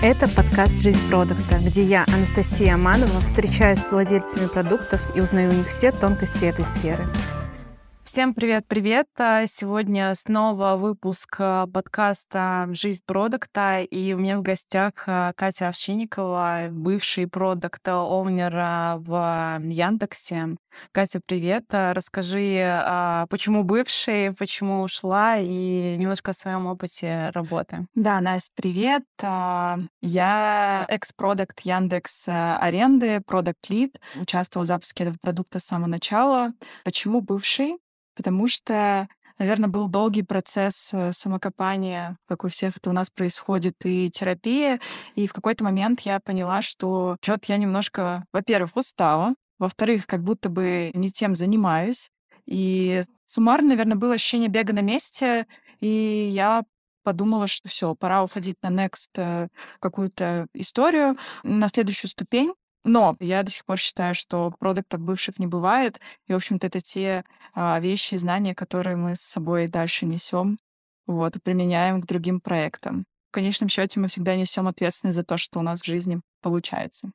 Это подкаст «Жизнь продукта», где я, Анастасия Аманова, встречаюсь с владельцами продуктов и узнаю у них все тонкости этой сферы. Всем привет-привет! А, сегодня снова выпуск а, подкаста «Жизнь продукта», и у меня в гостях а, Катя Овчинникова, бывший продукт оунер в Яндексе. Катя, привет! Расскажи, почему бывший, почему ушла, и немножко о своем опыте работы. Да, Настя, привет! Я экс-продукт Яндекс аренды, продукт лид, участвовала в запуске этого продукта с самого начала. Почему бывший? Потому что, наверное, был долгий процесс э, самокопания, как у всех это у нас происходит, и терапия. И в какой-то момент я поняла, что что-то я немножко, во-первых, устала, во-вторых, как будто бы не тем занимаюсь. И суммарно, наверное, было ощущение бега на месте, и я подумала, что все, пора уходить на next э, какую-то историю, на следующую ступень. Но я до сих пор считаю, что продуктов бывших не бывает. И, в общем-то, это те а, вещи и знания, которые мы с собой дальше несем, вот, и применяем к другим проектам. В конечном счете мы всегда несем ответственность за то, что у нас в жизни получается.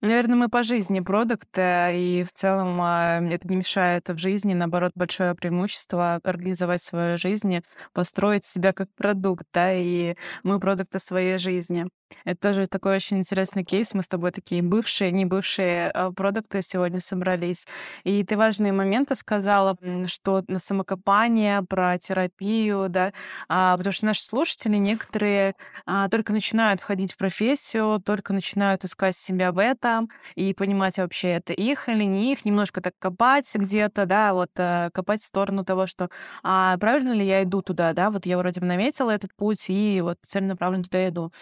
Наверное, мы по жизни продукт, и в целом а, это не мешает в жизни, наоборот, большое преимущество организовать свою жизнь, построить себя как продукт, да, и мы продукты своей жизни. Это тоже такой очень интересный кейс. Мы с тобой такие бывшие, не бывшие а, продукты сегодня собрались. И ты важные моменты сказала, что на самокопание, про терапию, да, а, потому что наши слушатели некоторые а, только начинают входить в профессию, только начинают искать себя в этом и понимать вообще, это их или не их, немножко так копать где-то, да, вот э, копать в сторону того, что а правильно ли я иду туда, да, вот я вроде бы наметила этот путь и вот целенаправленно туда иду.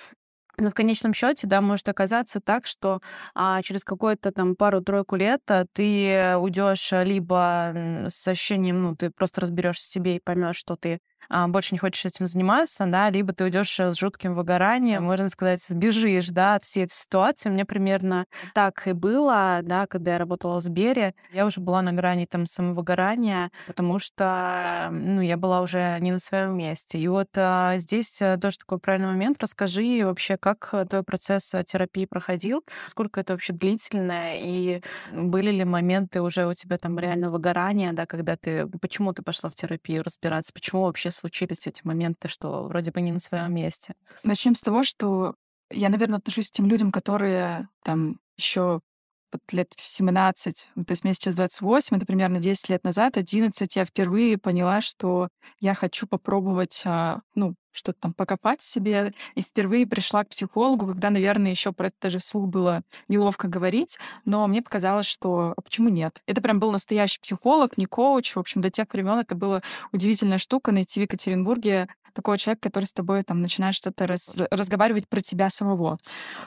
Но в конечном счете, да, может оказаться так, что а, через какую-то там пару-тройку лет а, ты уйдешь либо с ощущением, ну, ты просто разберешься в себе и поймешь, что ты больше не хочешь этим заниматься, да, либо ты уйдешь э, с жутким выгоранием, можно сказать, сбежишь, да, от всей этой ситуации. Меня примерно так и было, да, когда я работала в Сбере. Я уже была на грани там самовыгорания, потому что, ну, я была уже не на своем месте. И вот а, здесь э, тоже такой правильный момент. Расскажи вообще, как твой процесс э, терапии проходил, сколько это вообще длительное, и были ли моменты уже у тебя там реально выгорания, да, когда ты, почему ты пошла в терапию разбираться, почему вообще случились эти моменты, что вроде бы не на своем месте? Начнем с того, что я, наверное, отношусь к тем людям, которые там еще вот лет в 17, то есть мне сейчас 28, это примерно 10 лет назад, 11, я впервые поняла, что я хочу попробовать, а, ну, что-то там покопать в себе. И впервые пришла к психологу, когда, наверное, еще про это даже вслух было неловко говорить, но мне показалось, что а почему нет? Это прям был настоящий психолог, не коуч. В общем, до тех времен это была удивительная штука найти в Екатеринбурге такого человека, который с тобой там начинает что-то раз, разговаривать про тебя самого.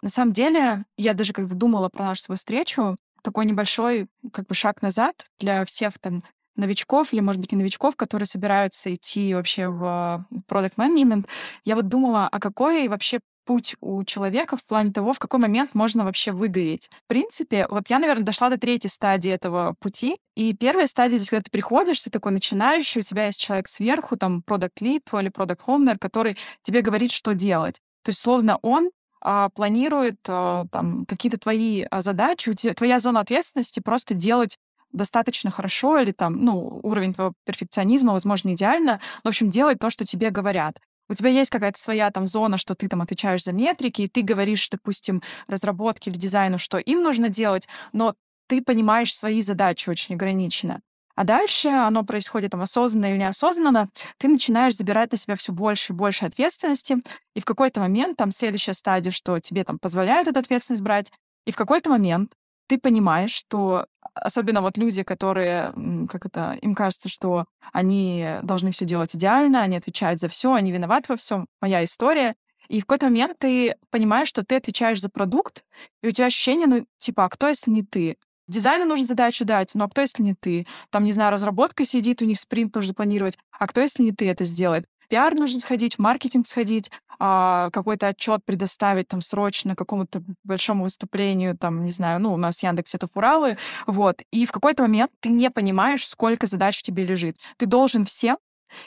На самом деле, я даже когда думала про нашу встречу, такой небольшой как бы шаг назад для всех там новичков или, может быть, не новичков, которые собираются идти вообще в product management, я вот думала, а какой вообще путь у человека в плане того, в какой момент можно вообще выгореть. В принципе, вот я, наверное, дошла до третьей стадии этого пути. И первая стадия здесь, когда ты приходишь, ты такой начинающий, у тебя есть человек сверху, там, product lead или product owner, который тебе говорит, что делать. То есть, словно он а, планирует а, там какие-то твои а, задачи, тебя, твоя зона ответственности просто делать достаточно хорошо или там, ну, уровень твоего перфекционизма, возможно, идеально, в общем, делать то, что тебе говорят. У тебя есть какая-то своя там зона, что ты там отвечаешь за метрики, и ты говоришь, допустим, разработке или дизайну, что им нужно делать, но ты понимаешь свои задачи очень ограниченно. А дальше оно происходит там осознанно или неосознанно, ты начинаешь забирать на себя все больше и больше ответственности, и в какой-то момент, там следующая стадия, что тебе там позволяют эту ответственность брать, и в какой-то момент ты понимаешь, что особенно вот люди, которые, как это, им кажется, что они должны все делать идеально, они отвечают за все, они виноваты во всем. Моя история. И в какой-то момент ты понимаешь, что ты отвечаешь за продукт, и у тебя ощущение, ну, типа, а кто, если не ты? Дизайну нужно задачу дать, но а кто, если не ты? Там, не знаю, разработка сидит, у них спринт нужно планировать, а кто, если не ты это сделает? Пиар нужно сходить, в маркетинг сходить, а, какой-то отчет предоставить там срочно какому-то большому выступлению, там, не знаю, ну, у нас Яндекс это фуралы, вот. И в какой-то момент ты не понимаешь, сколько задач тебе лежит. Ты должен всем,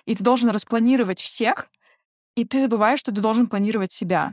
и ты должен распланировать всех, и ты забываешь, что ты должен планировать себя.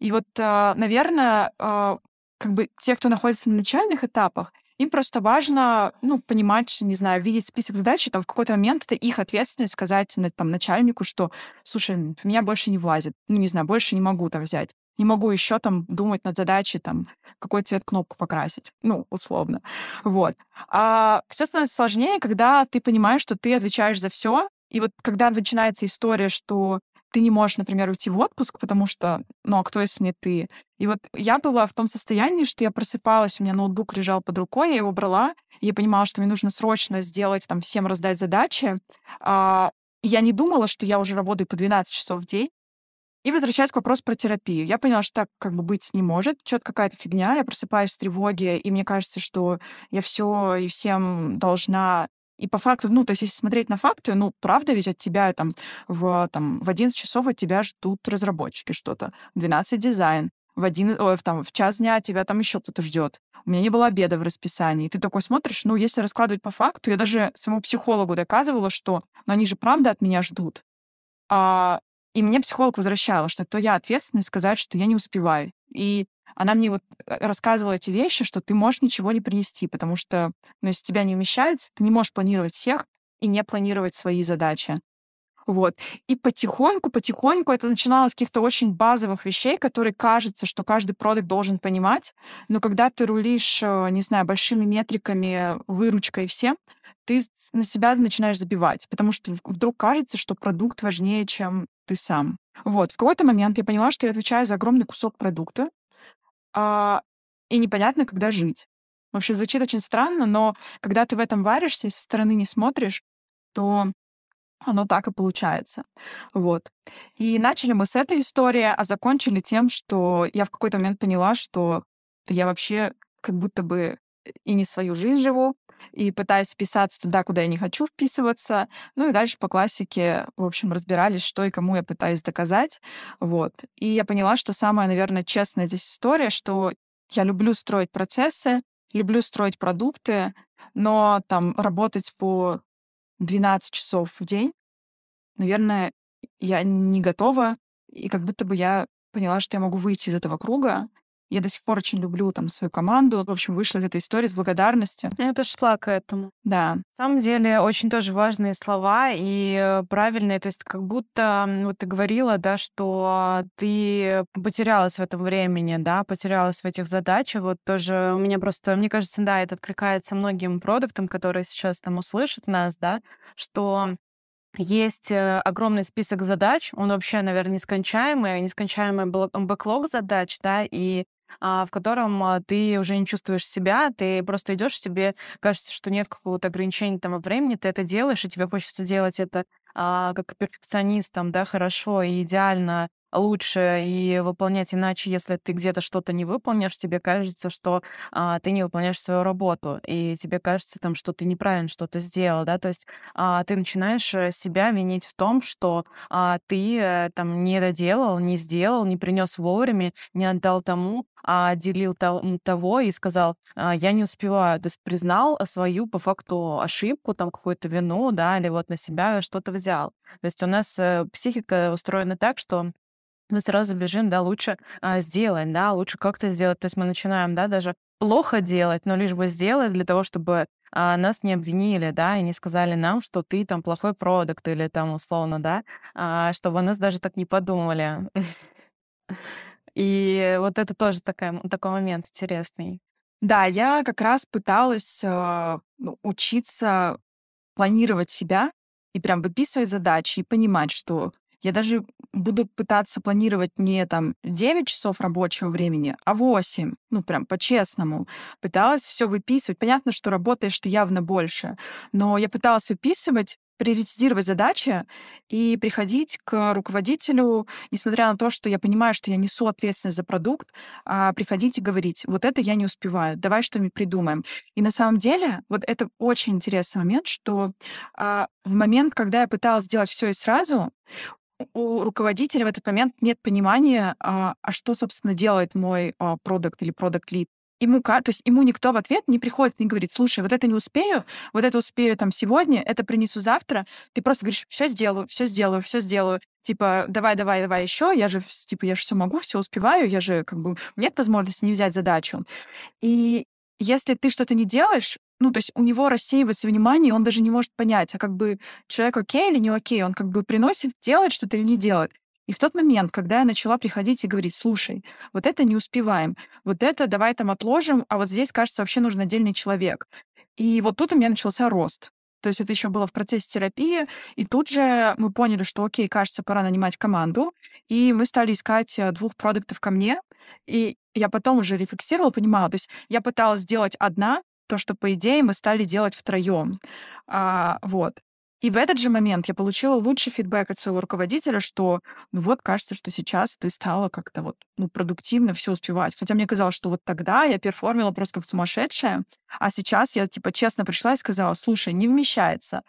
И вот, а, наверное, а, как бы те, кто находится на начальных этапах, им просто важно, ну, понимать, не знаю, видеть список задач, и там в какой-то момент это их ответственность сказать там, начальнику, что, слушай, в меня больше не влазит, ну, не знаю, больше не могу там взять. Не могу еще там думать над задачей, там, какой цвет кнопку покрасить. Ну, условно. Вот. А все становится сложнее, когда ты понимаешь, что ты отвечаешь за все, и вот когда начинается история, что ты не можешь, например, уйти в отпуск, потому что, ну, а кто, если не ты? И вот я была в том состоянии, что я просыпалась, у меня ноутбук лежал под рукой, я его брала, и я понимала, что мне нужно срочно сделать, там, всем раздать задачи. А, я не думала, что я уже работаю по 12 часов в день. И возвращаясь к вопросу про терапию. Я поняла, что так как бы быть не может. Что-то какая-то фигня. Я просыпаюсь в тревоге, и мне кажется, что я все и всем должна и по факту, ну, то есть если смотреть на факты, ну, правда ведь от тебя там в, там, в 11 часов от тебя ждут разработчики что-то, в 12 дизайн, в, один, ой, в, там, в час дня тебя там еще кто-то ждет. У меня не было обеда в расписании. Ты такой смотришь, ну, если раскладывать по факту, я даже самому психологу доказывала, что ну, они же правда от меня ждут. А, и мне психолог возвращала, что то я ответственность сказать, что я не успеваю. И она мне вот э, рассказывала эти вещи, что ты можешь ничего не принести, потому что, ну, если тебя не вмещается, ты не можешь планировать всех и не планировать свои задачи. Вот. И потихоньку, потихоньку это начиналось с каких-то очень базовых вещей, которые кажется, что каждый продукт должен понимать. Но когда ты рулишь, э, не знаю, большими метриками, выручкой всем, ты на себя начинаешь забивать, потому что вдруг кажется, что продукт важнее, чем ты сам. Вот. В какой-то момент я поняла, что я отвечаю за огромный кусок продукта, а, и непонятно, когда жить. Вообще звучит очень странно, но когда ты в этом варишься и со стороны не смотришь, то оно так и получается. Вот. И начали мы с этой истории, а закончили тем, что я в какой-то момент поняла, что я вообще как будто бы и не свою жизнь живу, и пытаюсь вписаться туда, куда я не хочу вписываться. Ну и дальше по классике, в общем, разбирались, что и кому я пытаюсь доказать. Вот. И я поняла, что самая, наверное, честная здесь история, что я люблю строить процессы, люблю строить продукты, но там работать по 12 часов в день, наверное, я не готова. И как будто бы я поняла, что я могу выйти из этого круга, я до сих пор очень люблю там свою команду. В общем, вышла из этой истории с благодарностью. Я тоже шла к этому. Да. На самом деле, очень тоже важные слова и э, правильные. То есть как будто, вот ты говорила, да, что ты потерялась в этом времени, да, потерялась в этих задачах. Вот тоже у меня просто, мне кажется, да, это откликается многим продуктам, которые сейчас там услышат нас, да, что есть э, огромный список задач, он вообще, наверное, нескончаемый, нескончаемый бэклог задач, да, и в котором а, ты уже не чувствуешь себя, ты просто идешь, тебе кажется, что нет какого-то ограничения там во времени, ты это делаешь, и тебе хочется делать это а, как перфекционистом, да, хорошо и идеально, лучше и выполнять иначе, если ты где-то что-то не выполнишь, тебе кажется, что а, ты не выполняешь свою работу, и тебе кажется там, что ты неправильно что-то сделал, да, то есть а, ты начинаешь э, себя винить в том, что а, ты а, там не доделал, не сделал, не принес вовремя, не отдал тому, а делил того и сказал, а, я не успеваю, то есть признал свою по факту ошибку, там какую-то вину, да, или вот на себя что-то взял. То есть у нас э, психика устроена так, что мы сразу бежим, да, лучше а, сделать, да, лучше как-то сделать. То есть мы начинаем, да, даже плохо делать, но лишь бы сделать для того, чтобы а, нас не обвинили, да, и не сказали нам, что ты там плохой продукт или там условно, да, а, чтобы нас даже так не подумали. И вот это тоже такая, такой момент интересный. Да, я как раз пыталась э, учиться планировать себя и прям выписывать задачи и понимать, что я даже буду пытаться планировать не там 9 часов рабочего времени, а 8. Ну, прям по-честному. Пыталась все выписывать. Понятно, что работаешь ты явно больше, но я пыталась выписывать приоритизировать задачи и приходить к руководителю, несмотря на то, что я понимаю, что я несу ответственность за продукт, а приходить и говорить, вот это я не успеваю, давай что-нибудь придумаем. И на самом деле, вот это очень интересный момент, что а, в момент, когда я пыталась сделать все и сразу, у руководителя в этот момент нет понимания, а, а что, собственно, делает мой а, продукт или продукт лид. Ему, то есть ему никто в ответ не приходит и говорит, слушай, вот это не успею, вот это успею там сегодня, это принесу завтра. Ты просто говоришь, все сделаю, все сделаю, все сделаю. Типа, давай, давай, давай еще, я же, типа, я же все могу, все успеваю, я же, как бы, нет возможности не взять задачу. И если ты что-то не делаешь, ну, то есть у него рассеивается внимание, он даже не может понять, а как бы человек окей или не окей, он как бы приносит, делает что-то или не делает. И в тот момент, когда я начала приходить и говорить, слушай, вот это не успеваем, вот это давай там отложим, а вот здесь, кажется, вообще нужен отдельный человек. И вот тут у меня начался рост. То есть это еще было в процессе терапии, и тут же мы поняли, что, окей, кажется, пора нанимать команду, и мы стали искать э, двух продуктов ко мне, и я потом уже рефлексировала, понимала, то есть я пыталась сделать одна, то, что, по идее, мы стали делать втроем. А, вот. И в этот же момент я получила лучший фидбэк от своего руководителя, что ну вот кажется, что сейчас ты стала как-то вот ну, продуктивно все успевать. Хотя мне казалось, что вот тогда я перформила просто как сумасшедшая, а сейчас я типа честно пришла и сказала, слушай, не вмещается.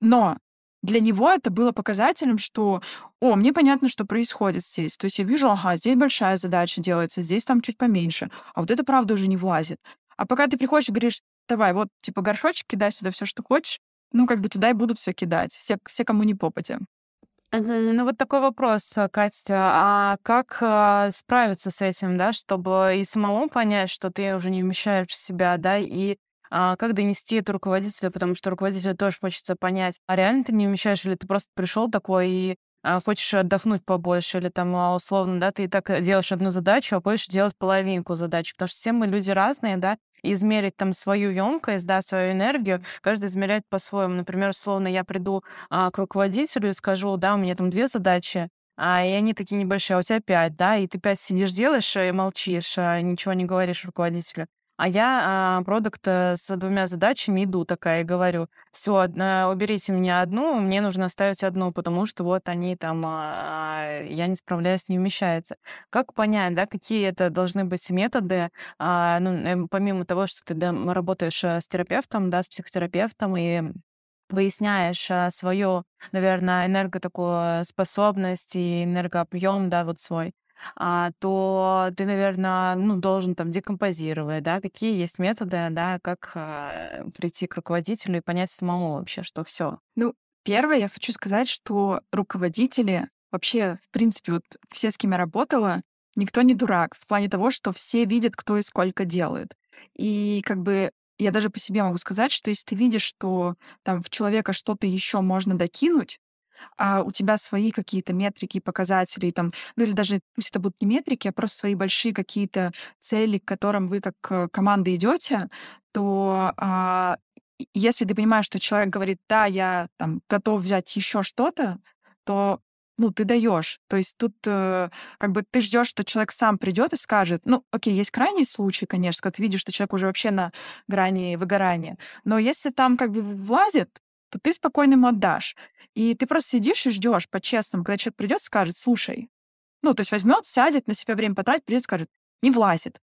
Но для него это было показателем, что, о, мне понятно, что происходит здесь. То есть я вижу, ага, здесь большая задача делается, здесь там чуть поменьше, а вот это правда уже не влазит. А пока ты приходишь и говоришь, давай, вот, типа, горшочек, кидай сюда все, что хочешь, ну, как бы туда и будут все кидать, все, все кому не попадя. Ну вот такой вопрос, э, Катя, а как а, справиться с этим, да, чтобы и самому понять, что ты уже не вмещаешь в себя, да, и а, как донести это руководителю, потому что руководителю тоже хочется понять, а реально ты не вмещаешь, или ты просто пришел такой и а, хочешь отдохнуть побольше, или там а, условно, да, ты и так делаешь одну задачу, а хочешь делать половинку задачи, потому что все мы люди разные, да, измерить там свою емкость, да, свою энергию, каждый измеряет по-своему. Например, условно, я приду а, к руководителю и скажу, да, у меня там две задачи, а, и они такие небольшие, а у тебя пять, да, и ты пять сидишь, делаешь и молчишь, а, ничего не говоришь руководителю. А я а, продукт э, с двумя задачами иду такая и говорю, все, уберите мне одну, мне нужно оставить одну, потому что вот они там, а, я не справляюсь, не вмещается. Как понять, да, какие это должны быть методы, а, ну, эм, помимо того, что ты да, работаешь э, с терапевтом, да, с психотерапевтом и выясняешь свою, наверное, энерго такую способность и энергообъем, да, вот свой то ты, наверное, ну, должен там декомпозировать, да, какие есть методы, да, как а, прийти к руководителю и понять самому вообще, что все. Ну, первое, я хочу сказать, что руководители, вообще, в принципе, вот все, с кем я работала, никто не дурак в плане того, что все видят, кто и сколько делает. И как бы я даже по себе могу сказать, что если ты видишь, что там в человека что-то еще можно докинуть, а у тебя свои какие-то метрики, показатели, там, ну или даже пусть это будут не метрики, а просто свои большие какие-то цели, к которым вы как э, команда идете, то а, если ты понимаешь, что человек говорит, да, я там готов взять еще что-то, то ну, ты даешь. То есть тут э, как бы ты ждешь, что человек сам придет и скажет, ну, окей, есть крайний случай, конечно, когда ты видишь, что человек уже вообще на грани выгорания. Но если там как бы влазит, то ты спокойно ему отдашь. И ты просто сидишь и ждешь по-честному, когда человек придет, скажет, слушай, ну, то есть возьмет, сядет, на себя время потратит, придет, скажет, не влазит.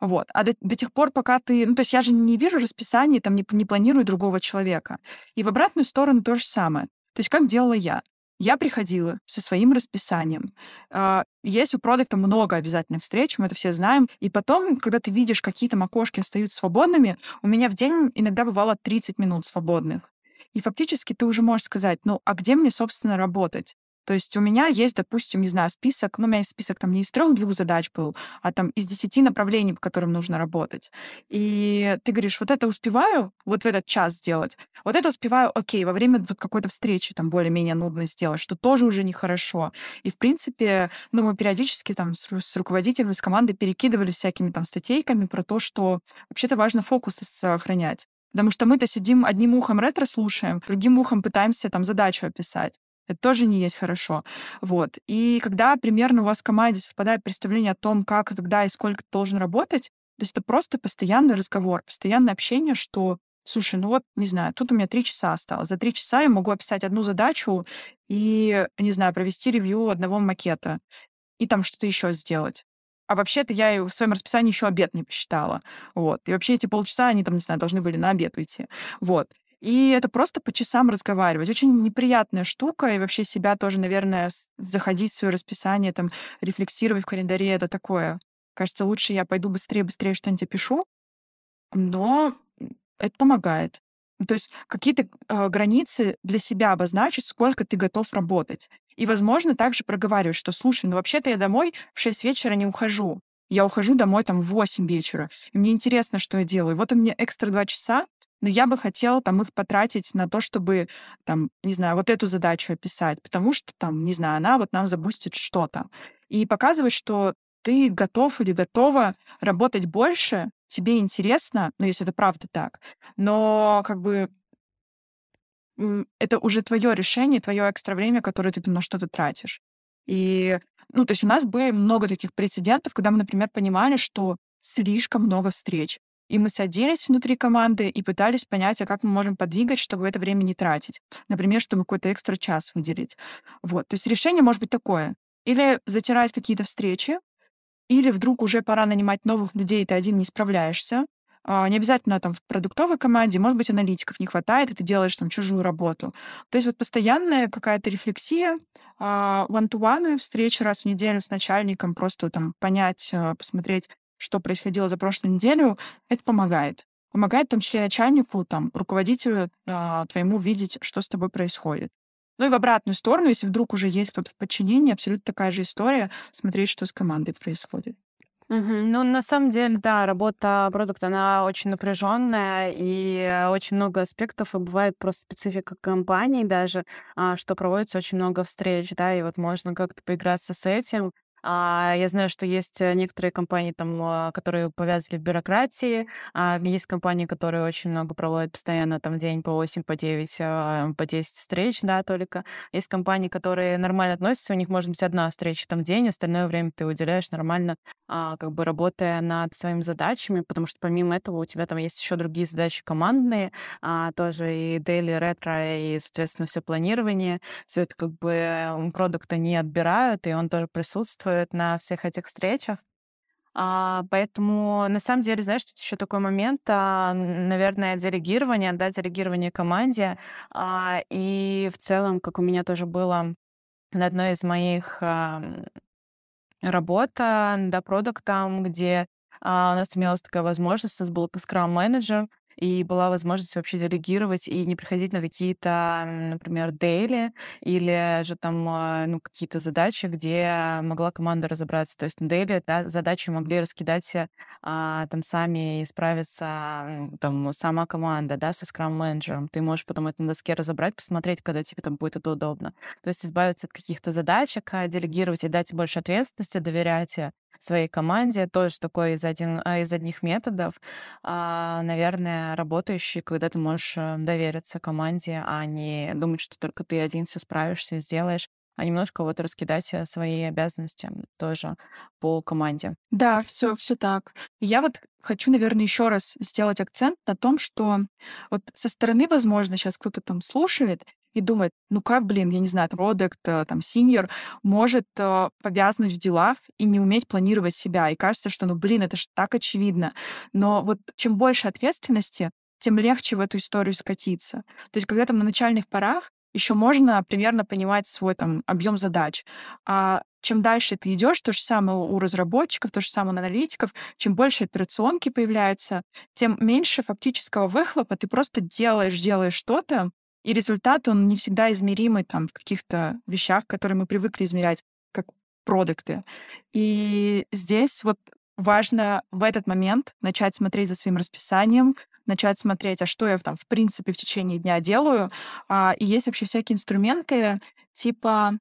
Вот. А до, до тех пор, пока ты... Ну, то есть я же не вижу расписания, там, не, не планирую другого человека. И в обратную сторону то же самое. То есть как делала я? Я приходила со своим расписанием. А, есть у продукта много обязательных встреч, мы это все знаем. И потом, когда ты видишь, какие там окошки остаются свободными, у меня в день иногда бывало 30 минут свободных. И фактически ты уже можешь сказать, ну, а где мне, собственно, работать? То есть у меня есть, допустим, не знаю, список, ну, у меня список там не из трех-двух задач был, а там из десяти направлений, по которым нужно работать. И ты говоришь, вот это успеваю вот в этот час сделать, вот это успеваю, окей, во время какой-то встречи там более-менее нудно сделать, что тоже уже нехорошо. И, в принципе, ну, мы периодически там с, с руководителем, с командой перекидывали всякими там статейками про то, что вообще-то важно фокус сохранять. Потому что мы-то сидим одним ухом ретро слушаем, другим ухом пытаемся там задачу описать. Это тоже не есть хорошо. Вот. И когда примерно у вас в команде совпадает представление о том, как, когда и сколько должен работать, то есть это просто постоянный разговор, постоянное общение, что Слушай, ну вот, не знаю, тут у меня три часа осталось. За три часа я могу описать одну задачу и, не знаю, провести ревью одного макета и там что-то еще сделать. А вообще-то я в своем расписании еще обед не посчитала. Вот. И вообще эти полчаса, они там, не знаю, должны были на обед уйти. Вот. И это просто по часам разговаривать. Очень неприятная штука, и вообще себя тоже, наверное, заходить в свое расписание, там, рефлексировать в календаре, это такое Кажется, лучше я пойду быстрее, быстрее что-нибудь опишу, но это помогает. То есть какие-то э, границы для себя обозначить, сколько ты готов работать. И, возможно, также проговаривать, что, слушай, ну вообще-то я домой в 6 вечера не ухожу. Я ухожу домой там в 8 вечера. И мне интересно, что я делаю. Вот у меня экстра 2 часа, но я бы хотела там их потратить на то, чтобы, там, не знаю, вот эту задачу описать, потому что там, не знаю, она вот нам запустит что-то. И показывать, что ты готов или готова работать больше, тебе интересно, ну, если это правда так, но как бы это уже твое решение, твое экстра время, которое ты там на что-то тратишь. И ну, то есть у нас было много таких прецедентов, когда мы, например, понимали, что слишком много встреч. И мы садились внутри команды и пытались понять, а как мы можем подвигать, чтобы это время не тратить. Например, чтобы какой-то экстра час выделить. Вот. То есть решение может быть такое. Или затирать какие-то встречи, или вдруг уже пора нанимать новых людей, ты один не справляешься. А, не обязательно там в продуктовой команде, может быть, аналитиков не хватает, и ты делаешь там чужую работу. То есть вот постоянная какая-то рефлексия, а, one-to-one встречи раз в неделю с начальником, просто там понять, а, посмотреть, что происходило за прошлую неделю, это помогает. Помогает в том числе начальнику, там, руководителю твоему видеть, что с тобой происходит. Ну и в обратную сторону, если вдруг уже есть кто-то в подчинении, абсолютно такая же история, смотреть, что с командой происходит. Ну, на самом деле, да, работа продукта, она очень напряженная и очень много аспектов, и бывает просто специфика компании даже, а, что проводится очень много встреч, да, и вот можно как-то поиграться с этим, а, я знаю, что есть э, некоторые компании, там, а, которые повязали в бюрократии, а есть компании, которые очень много проводят постоянно, там, день по 8, по 9, а, по 10 встреч, да, только. Есть компании, которые нормально относятся, у них может быть одна встреча там в день, остальное время ты уделяешь нормально, а, как бы работая над своими задачами, потому что помимо этого у тебя там есть еще другие задачи командные, тоже и daily, ретро, и, соответственно, все планирование, все это как бы продукта не отбирают, и он тоже присутствует, присутствует на всех этих встречах. А, поэтому, на самом деле, знаешь, тут еще такой момент, а, наверное, делегирование, да, делегирование команде. А, и в целом, как у меня тоже было на одной из моих а, работ над продуктом, где а, у нас имелась такая возможность, у нас был скрам-менеджер, и была возможность вообще делегировать и не приходить на какие-то, например, дейли или же там а, ну, какие-то задачи, где могла команда разобраться. То есть на дейли да, задачи могли раскидать а, там сами и справиться там сама команда, да, со скрам-менеджером. Ты можешь потом это на доске разобрать, посмотреть, когда тебе там будет это удобно. То есть избавиться от каких-то задачек, а, делегировать и дать больше ответственности, доверять э, своей команде. Тоже такой из, один, а, из одних методов, а, наверное, работающий, когда ты можешь э, довериться команде, а не думать, что только ты один все справишься сделаешь а немножко вот раскидать э, свои обязанности тоже по команде. Да, все, все так. Я вот хочу, наверное, еще раз сделать акцент на том, что вот со стороны, возможно, сейчас кто-то там слушает и думает, ну как, блин, я не знаю, продукт, э, там, синьор может э, повязнуть в делах и не уметь планировать себя. И кажется, что, ну, блин, это же так очевидно. Но вот чем больше ответственности, тем легче в эту историю скатиться. То есть, когда там на начальных порах еще можно примерно понимать свой там объем задач. А чем дальше ты идешь, то же самое у разработчиков, то же самое у аналитиков, чем больше операционки появляются, тем меньше фактического выхлопа. Ты просто делаешь, делаешь что-то, и результат, он не всегда измеримый там в каких-то вещах, которые мы привыкли измерять как продукты. И здесь вот важно в этот момент начать смотреть за своим расписанием, начать смотреть, а что я там в принципе в течение дня делаю. А, и есть вообще всякие инструменты, типа,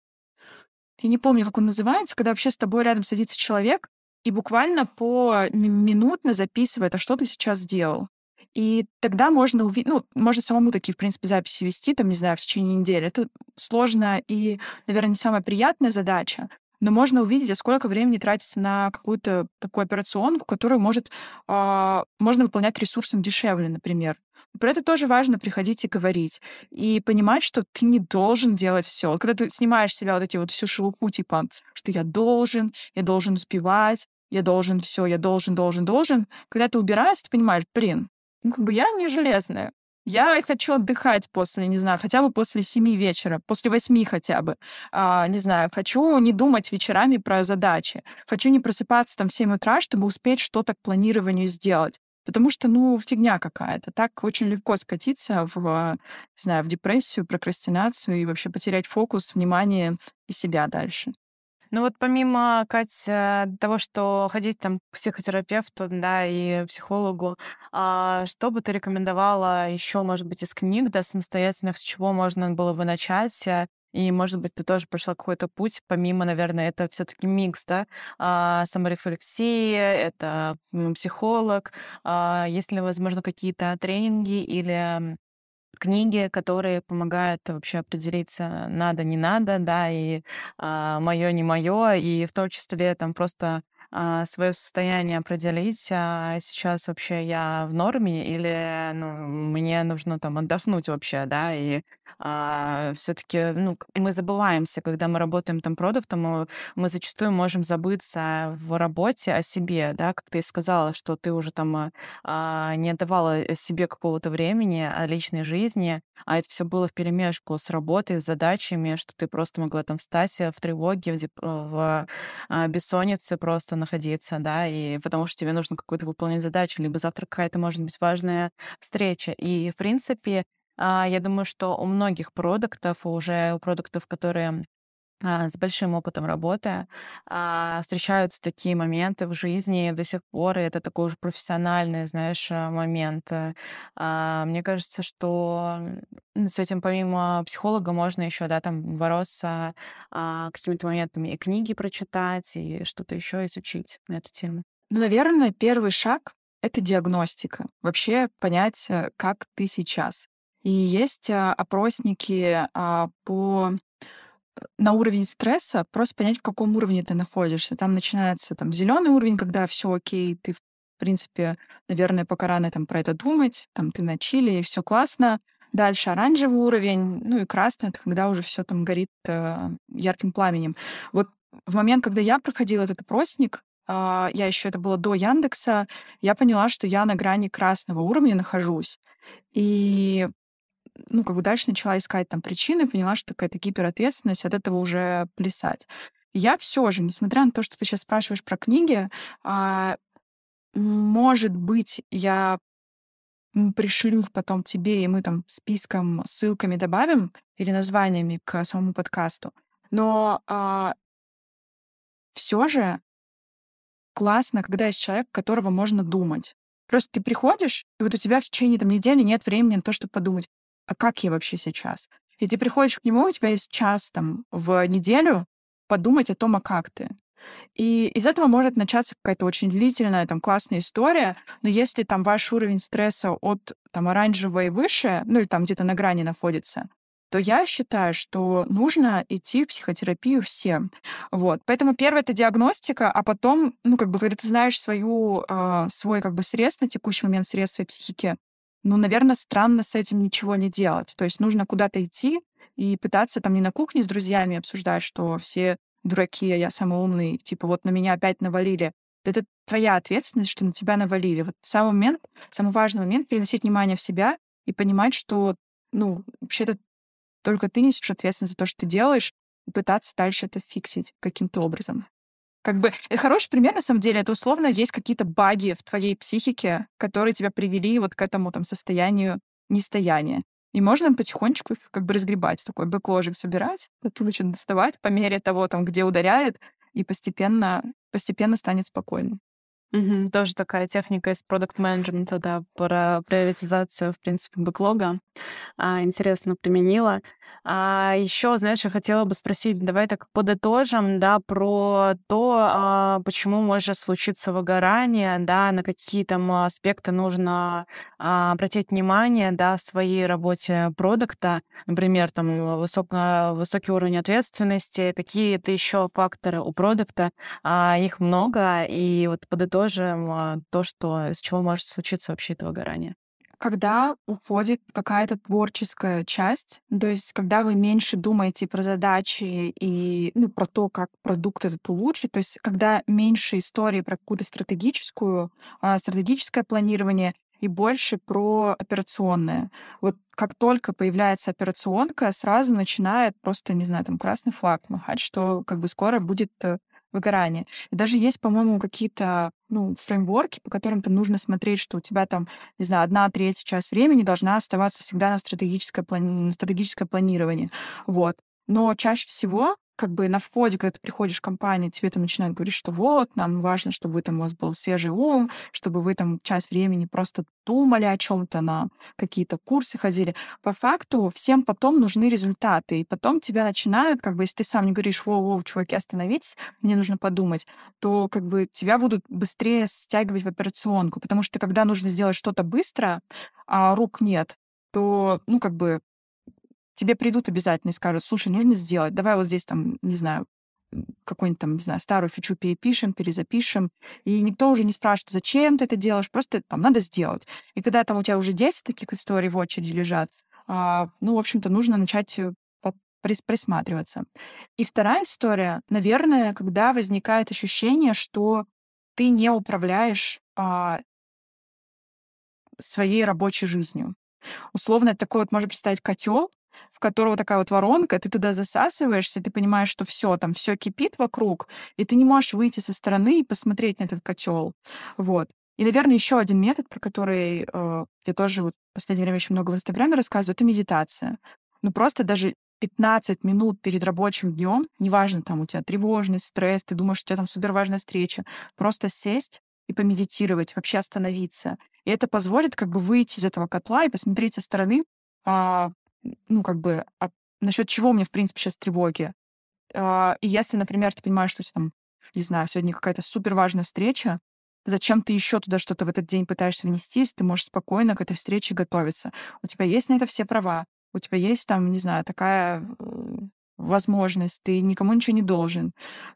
я не помню, как он называется, когда вообще с тобой рядом садится человек и буквально по минутно записывает, а что ты сейчас сделал. И тогда можно увидеть, ну, можно самому такие, в принципе, записи вести, там, не знаю, в течение недели. Это сложно и, наверное, не самая приятная задача, но можно увидеть, а сколько времени тратится на какую-то такую операционку, которую может, э, можно выполнять ресурсом дешевле, например. Про это тоже важно приходить и говорить. И понимать, что ты не должен делать все. Вот когда ты снимаешь себя вот эти вот всю шелуху, типа, что я должен, я должен успевать, я должен все, я должен, должен, должен. Когда ты убираешься, ты понимаешь, блин, ну, как бы я не железная. Я хочу отдыхать после, не знаю, хотя бы после семи вечера, после восьми хотя бы. А, не знаю, хочу не думать вечерами про задачи. Хочу не просыпаться там в 7 утра, чтобы успеть что-то к планированию сделать. Потому что, ну, фигня какая-то. Так очень легко скатиться в, не знаю, в депрессию, прокрастинацию и вообще потерять фокус, внимание и себя дальше. Ну вот помимо, Катя, того, что ходить там к психотерапевту, да, и психологу, а что бы ты рекомендовала еще, может быть, из книг, да, самостоятельных, с чего можно было бы начать? Э, и, может быть, ты тоже прошла какой-то путь, помимо, наверное, это все таки микс, да, а, саморефлексия, это психолог. А, есть ли, возможно, какие-то тренинги или книги, которые помогают вообще определиться надо, не надо, да, и а, мое, не мое, и в том числе там просто а, свое состояние определить, а сейчас вообще я в норме или ну, мне нужно там отдохнуть вообще, да, и а, все-таки ну, мы забываемся, когда мы работаем там продуктом, мы, мы зачастую можем забыться в работе о себе, да, как ты сказала, что ты уже там а, не отдавала себе какого-то времени, о личной жизни, а это все было в перемешку с работой, с задачами, что ты просто могла там встать в тревоге, в, деп... в а, бессоннице просто находиться, да, и потому что тебе нужно какую-то выполнять задачу, либо завтра какая-то может быть важная встреча. И, в принципе, а, я думаю, что у многих продуктов, уже у продуктов, которые а, с большим опытом работы, а, встречаются такие моменты в жизни до сих пор, и это такой уже профессиональный, знаешь, момент. Э, мне кажется, что с этим помимо психолога можно еще, да, там бороться какими-то моментами и книги прочитать, и что-то еще изучить на эту тему. Ну, наверное, первый шаг — это диагностика. Вообще понять, э, как ты сейчас. И есть а, опросники а, по э, на уровень стресса, просто понять, в каком уровне ты находишься. Там начинается там зеленый уровень, когда все окей, ты в принципе, наверное, пока рано там про это думать, там ты на чили и все классно. Дальше оранжевый уровень, ну и красный, это когда уже все там горит э, ярким пламенем. Вот в момент, когда я проходила этот опросник, э, я еще это было до Яндекса, я поняла, что я на грани красного уровня нахожусь. И ну, как бы дальше начала искать там причины, поняла, что какая-то гиперответственность, от этого уже плясать. Я все же, несмотря на то, что ты сейчас спрашиваешь про книги, а, может быть, я пришлю их потом тебе, и мы там списком, ссылками добавим или названиями к самому подкасту. Но а, все же классно, когда есть человек, которого можно думать. Просто ты приходишь, и вот у тебя в течение там, недели нет времени на то, чтобы подумать, а как я вообще сейчас? И ты приходишь к нему, у тебя есть час там в неделю подумать о том, а как ты. И из этого может начаться какая-то очень длительная, там, классная история, но если там ваш уровень стресса от там оранжевого и выше, ну или там где-то на грани находится, то я считаю, что нужно идти в психотерапию всем. Вот. Поэтому первое — это диагностика, а потом, ну, как бы, когда ты знаешь свою, э, свой, как бы, срез на текущий момент, срез своей психики, ну, наверное, странно с этим ничего не делать. То есть нужно куда-то идти и пытаться там не на кухне с друзьями обсуждать, что все дураки, а я самый умный, типа вот на меня опять навалили. Это твоя ответственность, что на тебя навалили. Вот самый момент, самый важный момент — переносить внимание в себя и понимать, что, ну, вообще-то только ты несешь ответственность за то, что ты делаешь, и пытаться дальше это фиксить каким-то образом. Как бы э, хороший пример, на самом деле, это условно есть какие-то баги в твоей психике, которые тебя привели вот к этому там состоянию нестояния. И можно потихонечку их как бы разгребать, такой бэкложик собирать, оттуда что-то доставать по мере того, там, где ударяет, и постепенно, постепенно станет спокойно. Угу, тоже такая техника из продукт менеджмента да, про приоритизацию, в принципе, бэклога. А, интересно применила. А еще, знаешь, я хотела бы спросить, давай так подытожим, да, про то, а, почему может случиться выгорание, да, на какие там аспекты нужно а, обратить внимание, да, в своей работе продукта, например, там высоко, высокий уровень ответственности, какие-то еще факторы у продукта, а, их много, и вот подытожим а, то, что, с чего может случиться вообще это выгорание когда уходит какая-то творческая часть, то есть когда вы меньше думаете про задачи и ну, про то, как продукт этот улучшить, то есть когда меньше истории про какую-то стратегическую, а, стратегическое планирование и больше про операционное. Вот как только появляется операционка, сразу начинает просто, не знаю, там красный флаг махать, что как бы скоро будет э, выгорание. И даже есть, по-моему, какие-то ну, фреймворки, по которым там нужно смотреть, что у тебя там, не знаю, одна третья часть времени должна оставаться всегда на стратегическое, плани... на стратегическое планирование. Вот. Но чаще всего как бы на входе, когда ты приходишь в компанию, тебе там начинают говорить, что вот, нам важно, чтобы там у вас был свежий ум, чтобы вы там часть времени просто думали о чем-то, на какие-то курсы ходили. По факту всем потом нужны результаты, и потом тебя начинают, как бы, если ты сам не говоришь, воу-воу, чуваки, остановитесь, мне нужно подумать, то как бы тебя будут быстрее стягивать в операционку, потому что когда нужно сделать что-то быстро, а рук нет, то, ну, как бы, тебе придут обязательно и скажут, слушай, нужно сделать, давай вот здесь там, не знаю, какую-нибудь там, не знаю, старую фичу перепишем, перезапишем, и никто уже не спрашивает, зачем ты это делаешь, просто там надо сделать. И когда там у тебя уже 10 таких историй в очереди лежат, а, ну, в общем-то, нужно начать э, присматриваться. И вторая история, наверное, когда возникает ощущение, что ты не управляешь а, своей рабочей жизнью. Условно, это такой вот, можно представить, котел, в которого такая вот воронка, ты туда засасываешься, ты понимаешь, что все там все кипит вокруг, и ты не можешь выйти со стороны и посмотреть на этот котел. Вот. И, наверное, еще один метод, про который э, я тоже вот в последнее время очень много в Инстаграме рассказываю, это медитация. Ну, просто даже 15 минут перед рабочим днем, неважно, там у тебя тревожность, стресс, ты думаешь, что у тебя там супер важная встреча, просто сесть и помедитировать, вообще остановиться. И это позволит как бы выйти из этого котла и посмотреть со стороны, а, ну, как бы, а насчет чего у меня, в принципе, сейчас тревоги. А, и если, например, ты понимаешь, что там, не знаю, сегодня какая-то супер важная встреча, зачем ты еще туда что-то в этот день пытаешься внести, если ты можешь спокойно к этой встрече готовиться. У тебя есть на это все права. У тебя есть там, не знаю, такая возможность, ты никому ничего не должен.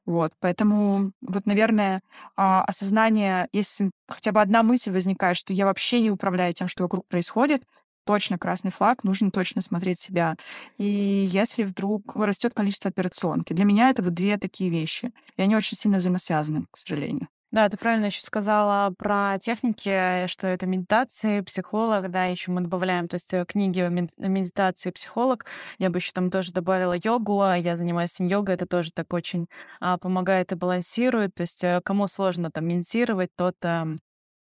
Вот, поэтому вот, наверное, а, осознание, если хотя бы одна мысль возникает, что я вообще не управляю тем, что вокруг происходит, точно красный флаг, нужно точно смотреть себя. И если вдруг растет количество операционки, для меня это вот две такие вещи. И они очень сильно взаимосвязаны, к сожалению. Да, ты правильно еще сказала про техники, что это медитации, психолог, да, еще мы добавляем, то есть э, книги медитации, психолог. Я бы еще там тоже добавила йогу, а я занимаюсь йогой, это тоже так очень а, помогает и балансирует. То есть э, кому сложно там медитировать, тот а,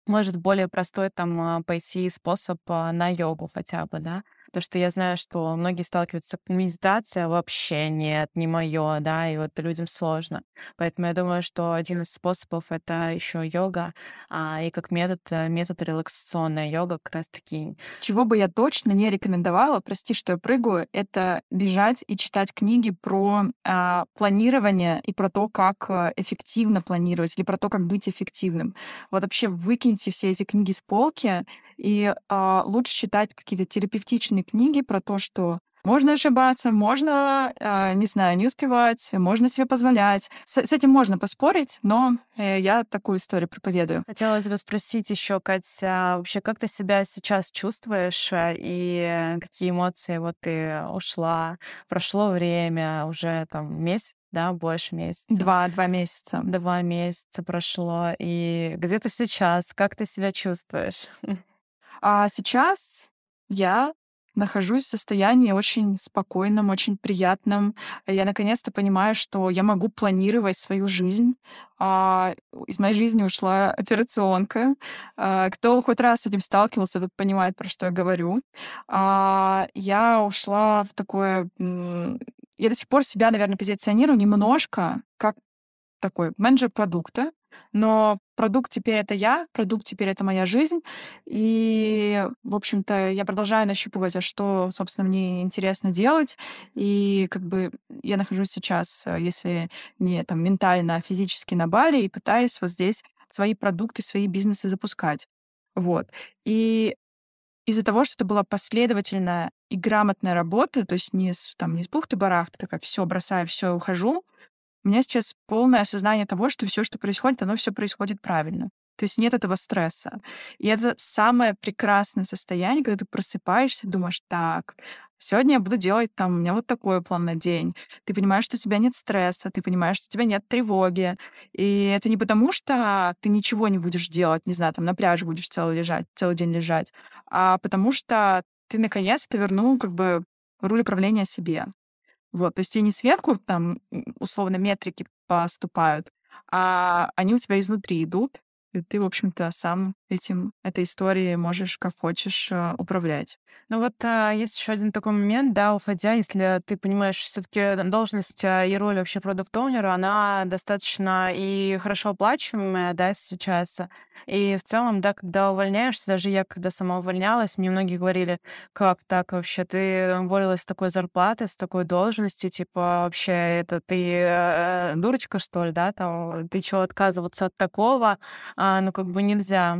может более простой там а, пойти способ а, на йогу хотя бы, да. Потому что я знаю, что многие сталкиваются с медитацией, вообще нет, не мое, да, и вот людям сложно. Поэтому я думаю, что один из способов — это еще йога, а, и как метод, э, метод релаксационная йога как раз-таки. Чего бы я точно не рекомендовала, прости, что я прыгаю, это бежать и читать книги про а, планирование и про то, как э, эффективно планировать, или про то, как быть эффективным. Вот вообще выкиньте все эти книги с полки и а, лучше читать какие-то терапевтичные книги про то, что можно ошибаться, можно, э, не знаю, не успевать, можно себе позволять. С, с этим можно поспорить, но э, я такую историю проповедую. Хотелось бы спросить еще, Катя, а вообще как ты себя сейчас чувствуешь э, и какие эмоции? Вот ты ушла, прошло время, уже там месяц, да, больше месяца. Два, два месяца. Два месяца прошло. И где ты сейчас? Как ты себя чувствуешь? А сейчас я нахожусь в состоянии очень спокойном, очень приятном. Я наконец-то понимаю, что я могу планировать свою жизнь. А, из моей жизни ушла операционка. А, кто хоть раз с этим сталкивался, тот понимает, про что я говорю. А, я ушла в такое... Я до сих пор себя, наверное, позиционирую немножко как такой менеджер продукта, но продукт теперь это я, продукт теперь это моя жизнь. И, в общем-то, я продолжаю нащупывать, а что, собственно, мне интересно делать. И как бы я нахожусь сейчас, э, если не там ментально, а физически на Бали, и пытаюсь вот здесь свои продукты, свои бизнесы запускать. Вот. И из-за того, что это была последовательная и грамотная работа, то есть не с, там, не с бухты-барахты, такая, все бросаю, все ухожу, у меня сейчас полное осознание того, что все, что происходит, оно все происходит правильно. То есть нет этого стресса. И это самое прекрасное состояние, когда ты просыпаешься, думаешь, так, Сегодня я буду делать там, у меня вот такой план на день. Ты понимаешь, что у тебя нет стресса, ты понимаешь, что у тебя нет тревоги. И это не потому, что ты ничего не будешь делать, не знаю, там на пляже будешь целый лежать, целый день лежать, а потому что ты наконец-то вернул как бы руль управления себе. Вот, то есть не сверху там условно метрики поступают, а они у тебя изнутри идут, и ты, в общем-то, сам этим, этой историей можешь как хочешь э, управлять. Ну вот а, есть еще один такой момент, да, уходя, если ты понимаешь, все-таки должность а, и роль вообще продукт оунера она достаточно и хорошо оплачиваемая, да, сейчас. И в целом, да, когда увольняешься, даже я, когда сама увольнялась, мне многие говорили, как так вообще, ты уволилась с такой зарплаты, с такой должностью, типа, вообще, это ты э, дурочка, что ли, да, там, ты чего отказываться от такого, а, ну, как бы нельзя.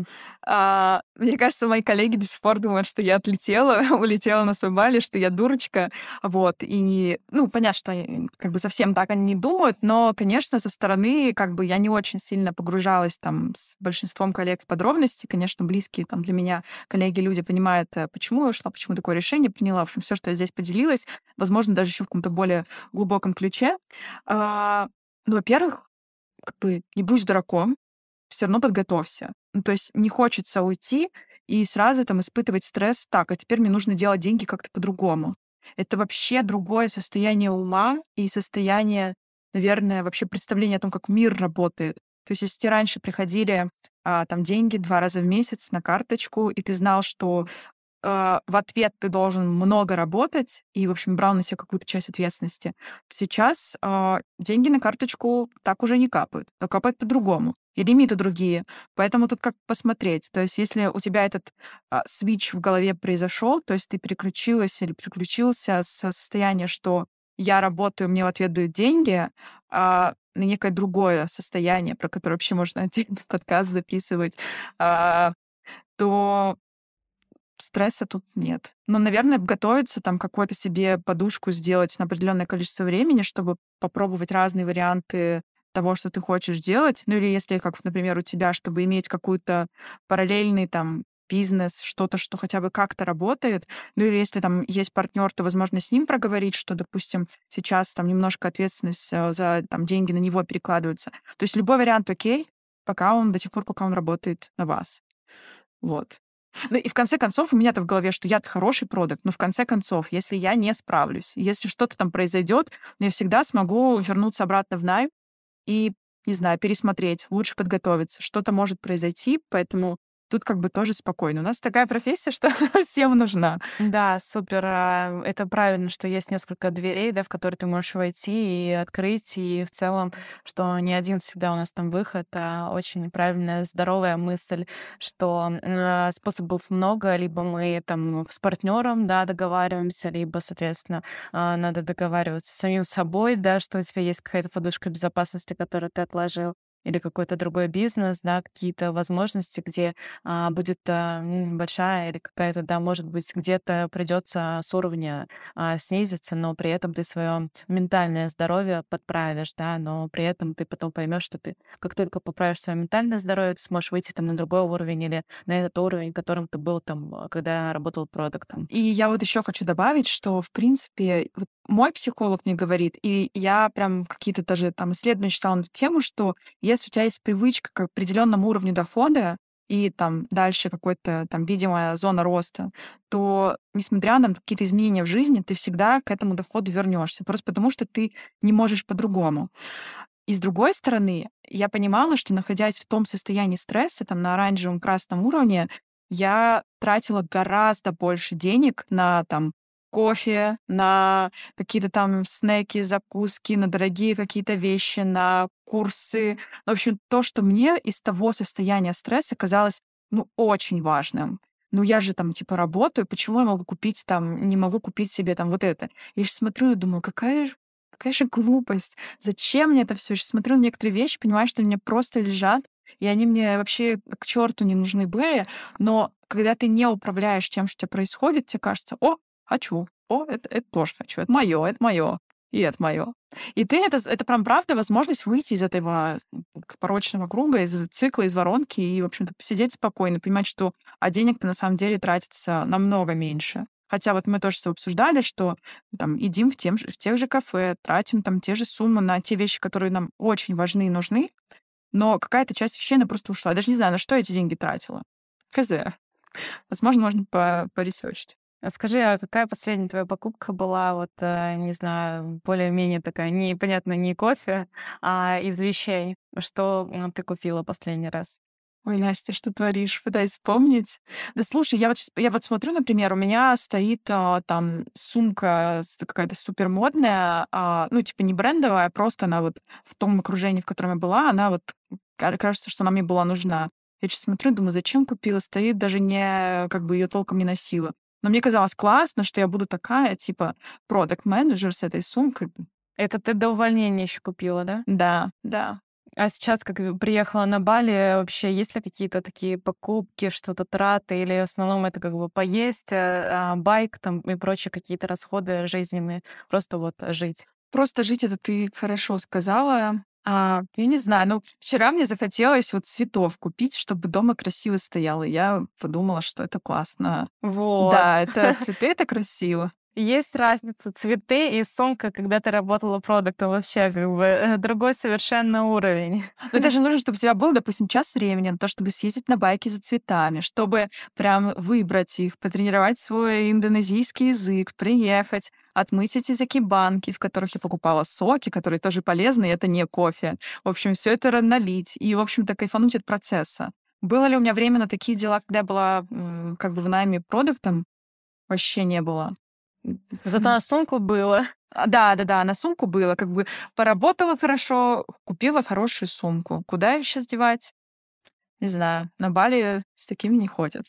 А, мне кажется, мои коллеги до сих пор думают, что я отлетела, улетела на свой Бали, что я дурочка. Вот. И, ну, понятно, что как бы совсем так они не думают, но, конечно, со стороны как бы я не очень сильно погружалась там с большинством коллег в подробности. Конечно, близкие там для меня коллеги, люди понимают, э, почему я ушла, почему такое решение приняла. В общем, все, что я здесь поделилась, возможно, даже еще в каком-то более глубоком ключе. А, ну, во-первых, как бы не будь дураком, все равно подготовься. Ну, то есть не хочется уйти и сразу там испытывать стресс. Так, а теперь мне нужно делать деньги как-то по-другому. Это вообще другое состояние ума и состояние, наверное, вообще представление о том, как мир работает. То есть если раньше приходили а, там деньги два раза в месяц на карточку, и ты знал, что э, в ответ ты должен много работать и, в общем, брал на себя какую-то часть ответственности, то сейчас э, деньги на карточку так уже не капают, но капают по-другому. И лимиты другие. Поэтому тут как посмотреть. То есть если у тебя этот а, свич в голове произошел, то есть ты переключилась или переключился со состояния, что я работаю, мне в ответ дают деньги, а, на некое другое состояние, про которое вообще можно отдельный подкаст записывать, а, то стресса тут нет. Но, наверное, готовиться, там какую-то себе подушку сделать на определенное количество времени, чтобы попробовать разные варианты того, что ты хочешь делать. Ну или если, как, например, у тебя, чтобы иметь какую-то параллельный там бизнес, что-то, что хотя бы как-то работает. Ну или если там есть партнер, то, возможно, с ним проговорить, что, допустим, сейчас там немножко ответственность э, за там деньги на него перекладывается. То есть любой вариант окей, пока он до тех пор, пока он работает на вас. Вот. Ну и в конце концов у меня-то в голове, что я хороший продукт, но в конце концов, если я не справлюсь, если что-то там произойдет, я всегда смогу вернуться обратно в найм и, не знаю, пересмотреть, лучше подготовиться. Что-то может произойти, поэтому тут как бы тоже спокойно. У нас такая профессия, что всем нужна. Да, супер. А, это правильно, что есть несколько дверей, да, в которые ты можешь войти и открыть, и в целом, что не один всегда у нас там выход, а очень правильная, здоровая мысль, что э, способов много, либо мы там с партнером, да, договариваемся, либо, соответственно, э, надо договариваться с самим собой, да, что у тебя есть какая-то подушка безопасности, которую ты отложил или какой-то другой бизнес, да, какие-то возможности, где а, будет а, большая или какая-то, да, может быть, где-то придется с уровня а, снизиться, но при этом ты свое ментальное здоровье подправишь, да, но при этом ты потом поймешь, что ты, как только поправишь свое ментальное здоровье, ты сможешь выйти там на другой уровень или на этот уровень, которым ты был там, когда работал продуктом. И я вот еще хочу добавить, что, в принципе, вот мой психолог мне говорит, и я прям какие-то даже там исследования читала на эту тему, что если у тебя есть привычка к определенному уровню дохода, и там дальше какой-то там видимая зона роста, то несмотря на какие-то изменения в жизни, ты всегда к этому доходу вернешься, просто потому что ты не можешь по-другому. И с другой стороны, я понимала, что находясь в том состоянии стресса, там на оранжевом красном уровне, я тратила гораздо больше денег на там кофе, на какие-то там снеки, закуски, на дорогие какие-то вещи, на курсы. В общем, то, что мне из того состояния стресса казалось, ну, очень важным. Ну, я же там, типа, работаю, почему я могу купить там, не могу купить себе там вот это? Я же смотрю и думаю, какая же какая же глупость. Зачем мне это все? Я смотрю на некоторые вещи, понимаю, что мне просто лежат, и они мне вообще к черту не нужны были. Но когда ты не управляешь тем, что происходит, тебе кажется, о, хочу. О, это, это тоже хочу. Это мое, это мое. И это мое. И ты это, это прям правда возможность выйти из этого порочного круга, из цикла, из воронки и, в общем-то, посидеть спокойно, понимать, что а денег-то на самом деле тратится намного меньше. Хотя вот мы тоже обсуждали, что там едим в, тем в тех же кафе, тратим там те же суммы на те вещи, которые нам очень важны и нужны, но какая-то часть вещей, она просто ушла. Я даже не знаю, на что эти деньги тратила. Хз. Возможно, можно по поресерчить. А скажи, а какая последняя твоя покупка была, вот, э, не знаю, более-менее такая, непонятно, не кофе, а из вещей? Что ты купила последний раз? Ой, Настя, что творишь? Пытаюсь вспомнить. Да слушай, я вот, щас- я вот смотрю, например, у меня стоит а, там сумка какая-то супер модная, а, ну, типа не брендовая, а просто она вот в том окружении, в котором я была, она вот, ка- кажется, что она мне была нужна. Я сейчас смотрю, думаю, зачем купила? Стоит, даже не, как бы ее толком не носила. Но мне казалось классно, что я буду такая, типа, продакт менеджер с этой сумкой. Это ты до увольнения еще купила, да? Да, да. А сейчас, как приехала на Бали, вообще есть ли какие-то такие покупки, что-то траты, или в основном это как бы поесть, э, а, байк там и прочие какие-то расходы жизненные, просто вот жить? Просто жить это ты хорошо сказала. А, я не знаю, ну, вчера мне захотелось вот цветов купить, чтобы дома красиво стояло. Я подумала, что это классно. Вот. Да, это цветы, это красиво. Есть разница цветы и сумка, когда ты работала продуктом, вообще как бы э, другой совершенно уровень. Но это же нужно, чтобы у тебя был, допустим, час времени на то, чтобы съездить на байке за цветами, чтобы прям выбрать их, потренировать свой индонезийский язык, приехать, отмыть эти закибанки, в которых я покупала соки, которые тоже полезны, и это не кофе. В общем, все это налить и, в общем-то, кайфануть от процесса. Было ли у меня время на такие дела, когда я была как бы в найме продуктом? Вообще не было. Зато на сумку было. Да, да, да, на сумку было. Как бы поработала хорошо, купила хорошую сумку. Куда ее сейчас девать? Не знаю. На Бали с такими не ходят.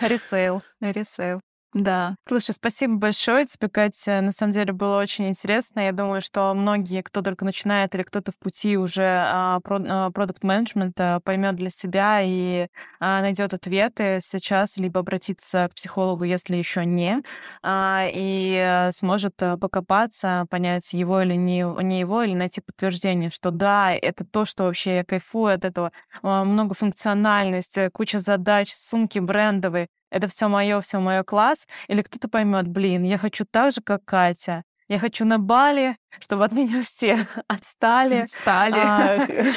Ресейл. Ресейл. Да. Слушай, спасибо большое тебе, Катя. На самом деле было очень интересно. Я думаю, что многие, кто только начинает или кто-то в пути уже а, продукт менеджмента поймет для себя и а, найдет ответы сейчас, либо обратиться к психологу, если еще не, а, и сможет э, покопаться, понять, его или не, не его, или найти подтверждение, что да, это то, что вообще я кайфую от этого. А, Многофункциональность, э, куча задач, сумки брендовые это все мое, все мое класс, или кто-то поймет, блин, я хочу так же, как Катя. Я хочу на Бали, чтобы от меня все отстали. Стали.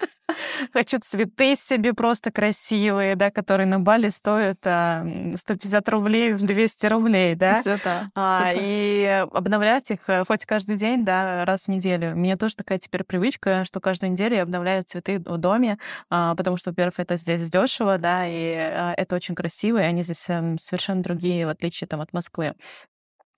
А, Хочу цветы себе просто красивые, да, которые на Бали стоят а, м, 150 рублей, 200 рублей, да. Красота. А, Супер. и обновлять их э, хоть каждый день, да, раз в неделю. У меня тоже такая теперь привычка, что каждую неделю я обновляю цветы в доме, а, потому что, во-первых, это здесь дешево, да, и а, это очень красиво, и они здесь эм, совершенно другие, в отличие там от Москвы.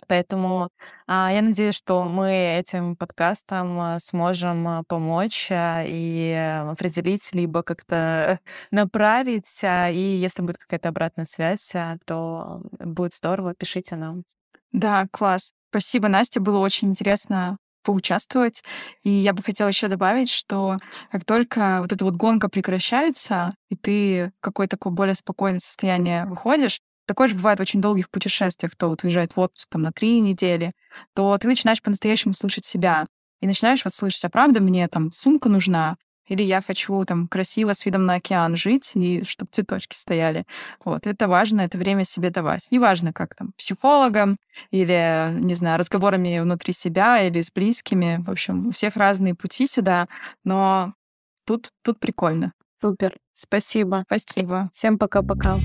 Поэтому а, я надеюсь, что мы этим подкастом а, сможем а, помочь и определить, либо как-то направить. И если будет какая-то обратная связь, то будет здорово, пишите нам. Да, класс. Спасибо, Настя. Было очень интересно поучаствовать. И я бы хотела еще добавить, что как только вот эта вот гонка прекращается, и ты в какое-то такое более спокойное состояние выходишь, такое же бывает в очень долгих путешествиях, кто вот уезжает в отпуск там на три недели, то ты начинаешь по-настоящему слышать себя. И начинаешь вот слышать, а правда мне там сумка нужна, или я хочу там красиво с видом на океан жить, и чтобы цветочки стояли. Вот, это важно, это время себе давать. Неважно, как там, психологом или, не знаю, разговорами внутри себя или с близкими. В общем, у всех разные пути сюда, но тут, тут прикольно. Супер. Спасибо. Спасибо. Всем пока-пока.